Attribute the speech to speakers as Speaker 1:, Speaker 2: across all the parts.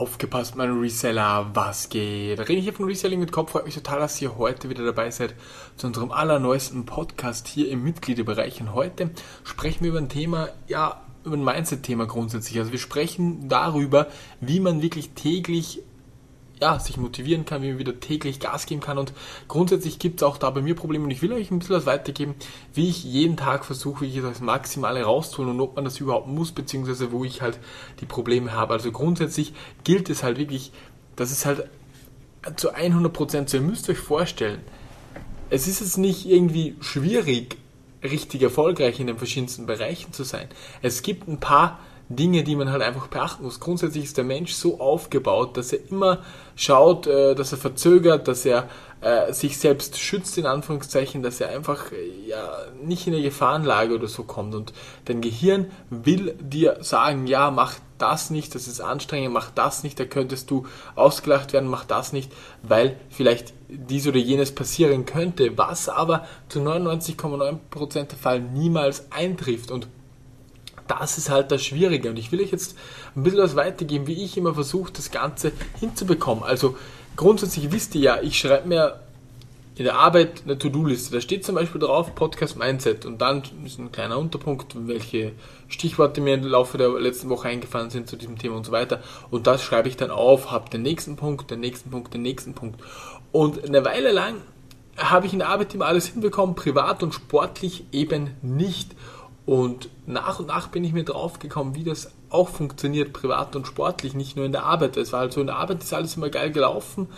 Speaker 1: Aufgepasst, mein Reseller, was geht? Da rede ich hier von Reselling mit Kopf. Freut mich total, dass ihr heute wieder dabei seid zu unserem allerneuesten Podcast hier im Mitgliederbereich. Und heute sprechen wir über ein Thema, ja, über ein Mindset-Thema grundsätzlich. Also wir sprechen darüber, wie man wirklich täglich ja, sich motivieren kann, wie man wieder täglich Gas geben kann. Und grundsätzlich gibt es auch da bei mir Probleme und ich will euch ein bisschen was weitergeben, wie ich jeden Tag versuche, wie ich das Maximale rauszuholen und ob man das überhaupt muss, beziehungsweise wo ich halt die Probleme habe. Also grundsätzlich gilt es halt wirklich, das ist halt zu 100 Prozent so. Ihr müsst euch vorstellen, es ist jetzt nicht irgendwie schwierig, richtig erfolgreich in den verschiedensten Bereichen zu sein. Es gibt ein paar Dinge, die man halt einfach beachten muss. Grundsätzlich ist der Mensch so aufgebaut, dass er immer schaut, äh, dass er verzögert, dass er äh, sich selbst schützt, in Anführungszeichen, dass er einfach äh, ja, nicht in eine Gefahrenlage oder so kommt. Und dein Gehirn will dir sagen, ja, mach das nicht, das ist anstrengend, mach das nicht, da könntest du ausgelacht werden, mach das nicht, weil vielleicht dies oder jenes passieren könnte, was aber zu 99,9% der Fall niemals eintrifft. Und das ist halt das Schwierige. Und ich will euch jetzt ein bisschen was weitergeben, wie ich immer versuche, das Ganze hinzubekommen. Also grundsätzlich wisst ihr ja, ich schreibe mir in der Arbeit eine To-Do-Liste. Da steht zum Beispiel drauf Podcast Mindset und dann ist ein kleiner Unterpunkt, welche Stichworte mir im Laufe der letzten Woche eingefallen sind zu diesem Thema und so weiter. Und das schreibe ich dann auf, habe den nächsten Punkt, den nächsten Punkt, den nächsten Punkt. Und eine Weile lang habe ich in der Arbeit immer alles hinbekommen, privat und sportlich eben nicht. Und nach und nach bin ich mir drauf gekommen, wie das auch funktioniert, privat und sportlich, nicht nur in der Arbeit. Es war halt so, in der Arbeit ist alles immer geil gelaufen,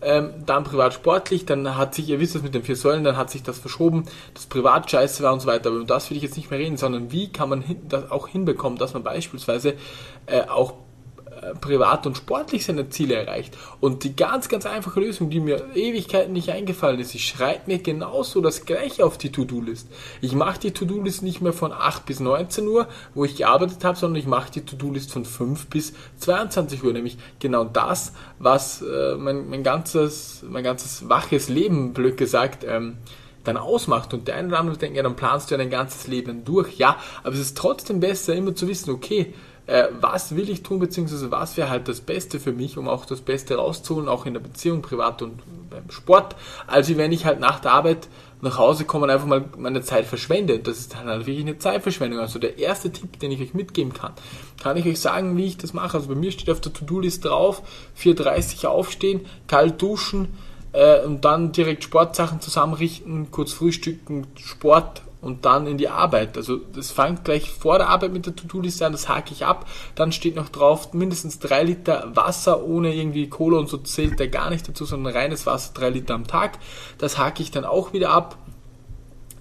Speaker 1: ähm, dann privat sportlich, dann hat sich, ihr wisst das mit den vier Säulen, dann hat sich das verschoben, das privat scheiße war und so weiter. Aber um das will ich jetzt nicht mehr reden, sondern wie kann man hin, das auch hinbekommen, dass man beispielsweise äh, auch privat und sportlich seine Ziele erreicht. Und die ganz, ganz einfache Lösung, die mir Ewigkeiten nicht eingefallen ist, ich schreibe mir genauso das gleiche auf die To-Do-List. Ich mache die To-Do-List nicht mehr von 8 bis 19 Uhr, wo ich gearbeitet habe, sondern ich mache die To-Do-List von 5 bis 22 Uhr, nämlich genau das, was äh, mein, mein, ganzes, mein ganzes waches Leben, blöd gesagt, ähm, dann ausmacht. Und der eine oder andere denkt, ja, dann planst du ja dein ganzes Leben durch. Ja, aber es ist trotzdem besser, immer zu wissen, okay, äh, was will ich tun, beziehungsweise was wäre halt das Beste für mich, um auch das Beste rauszuholen, auch in der Beziehung, privat und beim Sport, als wenn ich halt nach der Arbeit nach Hause komme und einfach mal meine Zeit verschwende. Das ist dann halt wirklich eine Zeitverschwendung. Also der erste Tipp, den ich euch mitgeben kann, kann ich euch sagen, wie ich das mache. Also bei mir steht auf der To-Do-List drauf, 4.30 aufstehen, kalt duschen, äh, und dann direkt Sportsachen zusammenrichten, kurz frühstücken, Sport und dann in die Arbeit. Also das fängt gleich vor der Arbeit mit der To-Do-Liste an, das hake ich ab. Dann steht noch drauf mindestens drei Liter Wasser ohne irgendwie Kohle und so zählt der gar nicht dazu, sondern reines Wasser, drei Liter am Tag. Das hake ich dann auch wieder ab.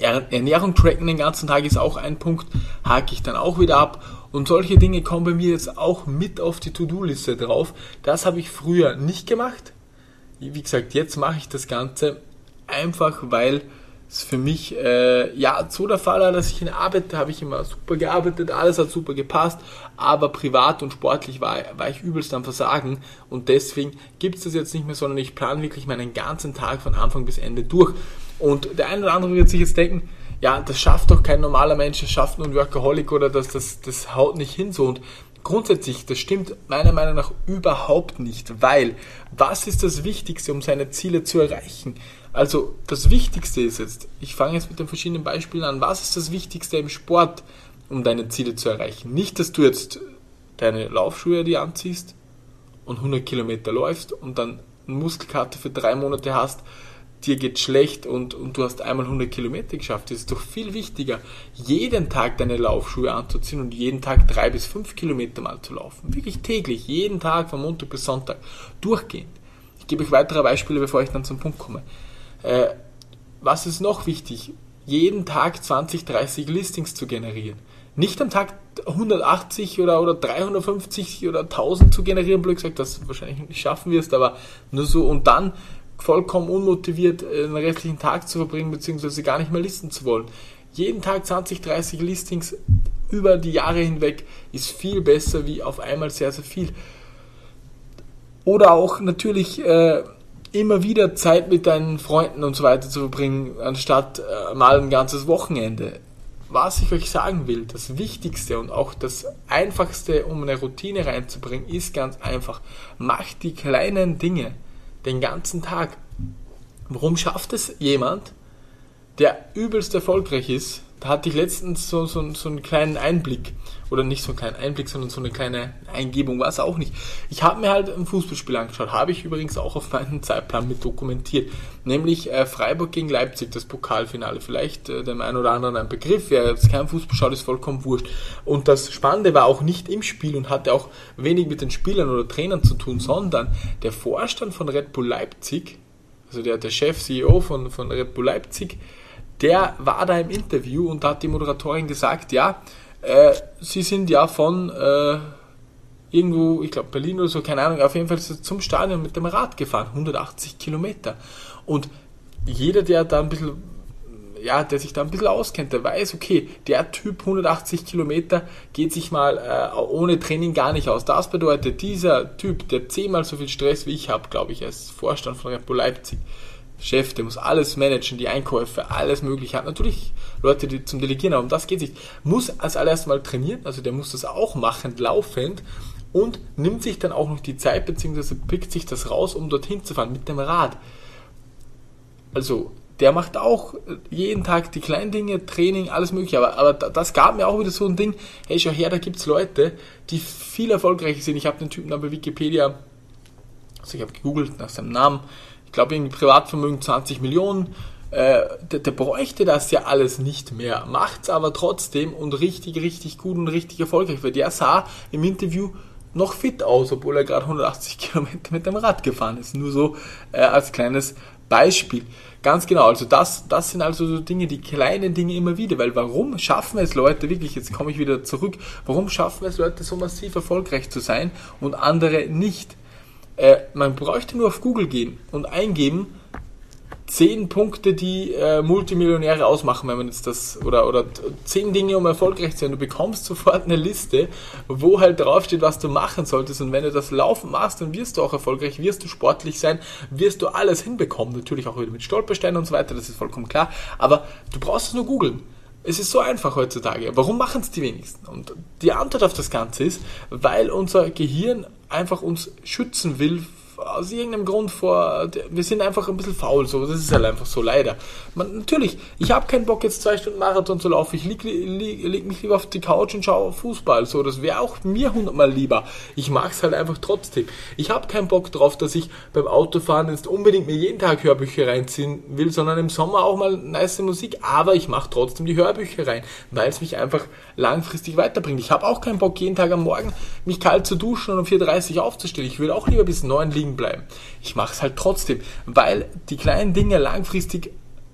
Speaker 1: Ernährung tracken den ganzen Tag ist auch ein Punkt, hake ich dann auch wieder ab. Und solche Dinge kommen bei mir jetzt auch mit auf die To-Do-Liste drauf. Das habe ich früher nicht gemacht. Wie gesagt, jetzt mache ich das Ganze einfach, weil ist für mich äh, ja so der Fall, dass ich in der Arbeit habe ich immer super gearbeitet, alles hat super gepasst, aber privat und sportlich war, war ich übelst am Versagen und deswegen gibt es das jetzt nicht mehr, sondern ich plane wirklich meinen ganzen Tag von Anfang bis Ende durch. Und der eine oder andere wird sich jetzt denken, ja, das schafft doch kein normaler Mensch, das schafft nur ein Workaholic oder das, das, das haut nicht hin so. Und grundsätzlich, das stimmt meiner Meinung nach überhaupt nicht, weil was ist das Wichtigste, um seine Ziele zu erreichen? Also das Wichtigste ist jetzt, ich fange jetzt mit den verschiedenen Beispielen an, was ist das Wichtigste im Sport, um deine Ziele zu erreichen? Nicht, dass du jetzt deine Laufschuhe die anziehst und 100 Kilometer läufst und dann eine Muskelkarte für drei Monate hast, dir geht schlecht und, und du hast einmal 100 Kilometer geschafft. Es ist doch viel wichtiger, jeden Tag deine Laufschuhe anzuziehen und jeden Tag drei bis fünf Kilometer mal zu laufen. Wirklich täglich, jeden Tag von Montag bis Sonntag, durchgehend. Ich gebe euch weitere Beispiele, bevor ich dann zum Punkt komme. Äh, was ist noch wichtig? Jeden Tag 20, 30 Listings zu generieren. Nicht am Tag 180 oder, oder 350 oder 1000 zu generieren, blöd gesagt, das wahrscheinlich nicht schaffen wirst, aber nur so und dann vollkommen unmotiviert äh, den restlichen Tag zu verbringen, beziehungsweise gar nicht mehr listen zu wollen. Jeden Tag 20, 30 Listings über die Jahre hinweg ist viel besser wie auf einmal sehr, sehr viel. Oder auch natürlich äh, immer wieder Zeit mit deinen Freunden und so weiter zu verbringen, anstatt äh, mal ein ganzes Wochenende. was ich euch sagen will, das Wichtigste und auch das Einfachste, um eine Routine reinzubringen, ist ganz einfach. Macht die kleinen Dinge den ganzen Tag. Warum schafft es jemand, der übelst erfolgreich ist, da hatte ich letztens so, so, so einen kleinen Einblick. Oder nicht so einen kleinen Einblick, sondern so eine kleine Eingebung, war es auch nicht. Ich habe mir halt ein Fußballspiel angeschaut, habe ich übrigens auch auf meinem Zeitplan mit dokumentiert. Nämlich äh, Freiburg gegen Leipzig, das Pokalfinale. Vielleicht äh, dem einen oder anderen ein Begriff, wer jetzt kein Fußball schaut, ist vollkommen wurscht. Und das Spannende war auch nicht im Spiel und hatte auch wenig mit den Spielern oder Trainern zu tun, sondern der Vorstand von Red Bull Leipzig, also der, der Chef, CEO von, von Red Bull Leipzig, der war da im Interview und da hat die Moderatorin gesagt, ja, äh, sie sind ja von äh, irgendwo, ich glaube Berlin oder so, keine Ahnung, auf jeden Fall zum Stadion mit dem Rad gefahren, 180 Kilometer. Und jeder, der da ein bisschen, ja, der sich da ein bisschen auskennt, der weiß, okay, der Typ 180 Kilometer geht sich mal äh, ohne Training gar nicht aus. Das bedeutet, dieser Typ, der zehnmal so viel Stress wie ich habe, glaube ich, als Vorstand von Red Bull Leipzig, Chef, der muss alles managen, die Einkäufe, alles mögliche. Hat natürlich Leute, die zum Delegieren, um das geht nicht. Muss als allererstes mal trainieren, also der muss das auch machen, laufend und nimmt sich dann auch noch die Zeit, beziehungsweise pickt sich das raus, um dorthin zu fahren mit dem Rad. Also, der macht auch jeden Tag die kleinen Dinge, Training, alles mögliche. Aber, aber das gab mir auch wieder so ein Ding, hey, schau her, da gibt's Leute, die viel erfolgreicher sind. Ich habe den Typen dann bei Wikipedia, also ich habe gegoogelt nach seinem Namen, ich glaube, irgendwie Privatvermögen 20 Millionen. Äh, der, der, bräuchte das ja alles nicht mehr, macht's aber trotzdem und richtig, richtig gut und richtig erfolgreich, weil der sah im Interview noch fit aus, obwohl er gerade 180 Kilometer mit dem Rad gefahren ist. Nur so äh, als kleines Beispiel. Ganz genau, also das, das sind also so Dinge, die kleinen Dinge immer wieder, weil warum schaffen es Leute, wirklich, jetzt komme ich wieder zurück, warum schaffen es Leute so massiv erfolgreich zu sein und andere nicht? Äh, man bräuchte nur auf Google gehen und eingeben, zehn Punkte, die äh, Multimillionäre ausmachen, wenn man jetzt das, oder, oder zehn Dinge, um erfolgreich zu sein. Du bekommst sofort eine Liste, wo halt draufsteht, was du machen solltest. Und wenn du das Laufen machst, dann wirst du auch erfolgreich, wirst du sportlich sein, wirst du alles hinbekommen. Natürlich auch wieder mit Stolpersteinen und so weiter, das ist vollkommen klar. Aber du brauchst es nur googeln. Es ist so einfach heutzutage. Warum machen es die wenigsten? Und die Antwort auf das Ganze ist, weil unser Gehirn einfach uns schützen will aus irgendeinem Grund vor, wir sind einfach ein bisschen faul, so, das ist halt einfach so, leider. Man, natürlich, ich habe keinen Bock jetzt zwei Stunden Marathon zu laufen, ich leg, leg, leg mich lieber auf die Couch und schaue Fußball, so, das wäre auch mir hundertmal lieber. Ich mag es halt einfach trotzdem. Ich habe keinen Bock drauf, dass ich beim Autofahren jetzt unbedingt mir jeden Tag Hörbücher reinziehen will, sondern im Sommer auch mal nice Musik, aber ich mache trotzdem die Hörbücher rein, weil es mich einfach langfristig weiterbringt. Ich habe auch keinen Bock, jeden Tag am Morgen mich kalt zu duschen und um 4.30 Uhr aufzustehen. Ich will auch lieber bis 9 liegen bleiben. Ich mache es halt trotzdem, weil die kleinen Dinge langfristig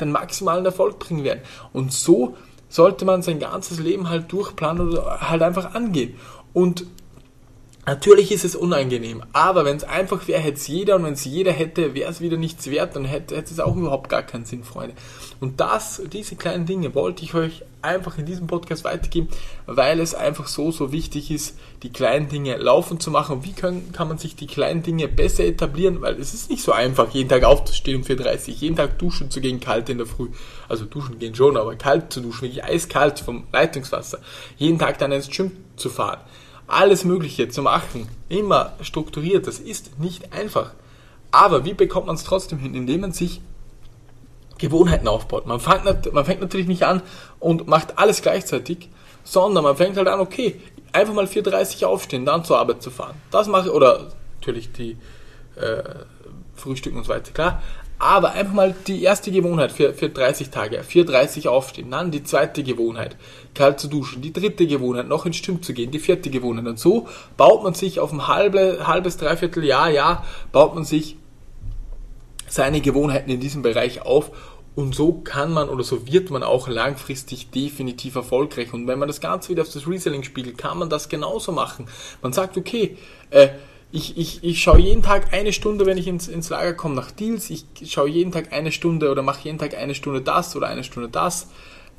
Speaker 1: den maximalen Erfolg bringen werden. Und so sollte man sein ganzes Leben halt durchplanen oder halt einfach angehen. Und Natürlich ist es unangenehm, aber wenn es einfach wäre, hätte es jeder und wenn es jeder hätte, wäre es wieder nichts wert, dann hätte, hätte es auch überhaupt gar keinen Sinn, Freunde. Und das, diese kleinen Dinge wollte ich euch einfach in diesem Podcast weitergeben, weil es einfach so, so wichtig ist, die kleinen Dinge laufen zu machen. Wie können, kann man sich die kleinen Dinge besser etablieren? Weil es ist nicht so einfach, jeden Tag aufzustehen um 4.30 Uhr, jeden Tag duschen zu gehen, kalt in der Früh. Also duschen gehen schon, aber kalt zu duschen, wirklich eiskalt vom Leitungswasser. Jeden Tag dann ins Gym zu fahren alles Mögliche zu machen, immer strukturiert, das ist nicht einfach. Aber wie bekommt man es trotzdem hin? Indem man sich Gewohnheiten aufbaut. Man fängt, man fängt natürlich nicht an und macht alles gleichzeitig, sondern man fängt halt an, okay, einfach mal 4.30 Uhr aufstehen, dann zur Arbeit zu fahren. Das mache ich, oder natürlich die äh, Frühstücken und so weiter, klar. Aber einfach mal die erste Gewohnheit für, für 30 Tage, 4.30 aufstehen, dann die zweite Gewohnheit, kalt zu duschen, die dritte Gewohnheit, noch ins Gym zu gehen, die vierte Gewohnheit. Und so baut man sich auf ein halbe, halbes, dreiviertel Jahr, Jahr, baut man sich seine Gewohnheiten in diesem Bereich auf und so kann man oder so wird man auch langfristig definitiv erfolgreich. Und wenn man das Ganze wieder auf das Reselling spiegelt, kann man das genauso machen. Man sagt, okay, äh, ich, ich, ich schaue jeden Tag eine Stunde, wenn ich ins, ins Lager komme, nach Deals. Ich schaue jeden Tag eine Stunde oder mache jeden Tag eine Stunde das oder eine Stunde das.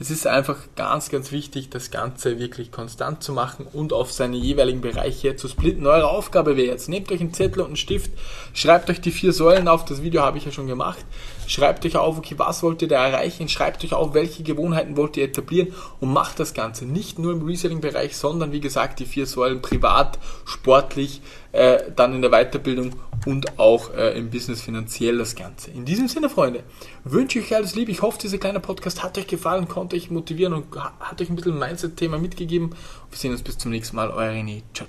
Speaker 1: es ist einfach ganz, ganz wichtig, das Ganze wirklich konstant zu machen und auf seine jeweiligen Bereiche zu splitten. Eure Aufgabe wäre jetzt, nehmt euch einen Zettel und einen Stift, schreibt euch die vier Säulen auf, das Video habe ich ja schon gemacht, schreibt euch auf, okay, was wollt ihr da erreichen, schreibt euch auf, welche Gewohnheiten wollt ihr etablieren und macht das Ganze nicht nur im Reselling-Bereich, sondern wie gesagt, die vier Säulen privat, sportlich, äh, dann in der Weiterbildung und auch äh, im Business finanziell das Ganze. In diesem Sinne, Freunde, wünsche ich euch alles Liebe. Ich hoffe, dieser kleine Podcast hat euch gefallen, konnte euch motivieren und hat euch ein bisschen Mindset-Thema mitgegeben. Wir sehen uns bis zum nächsten Mal. Euer René. Ciao.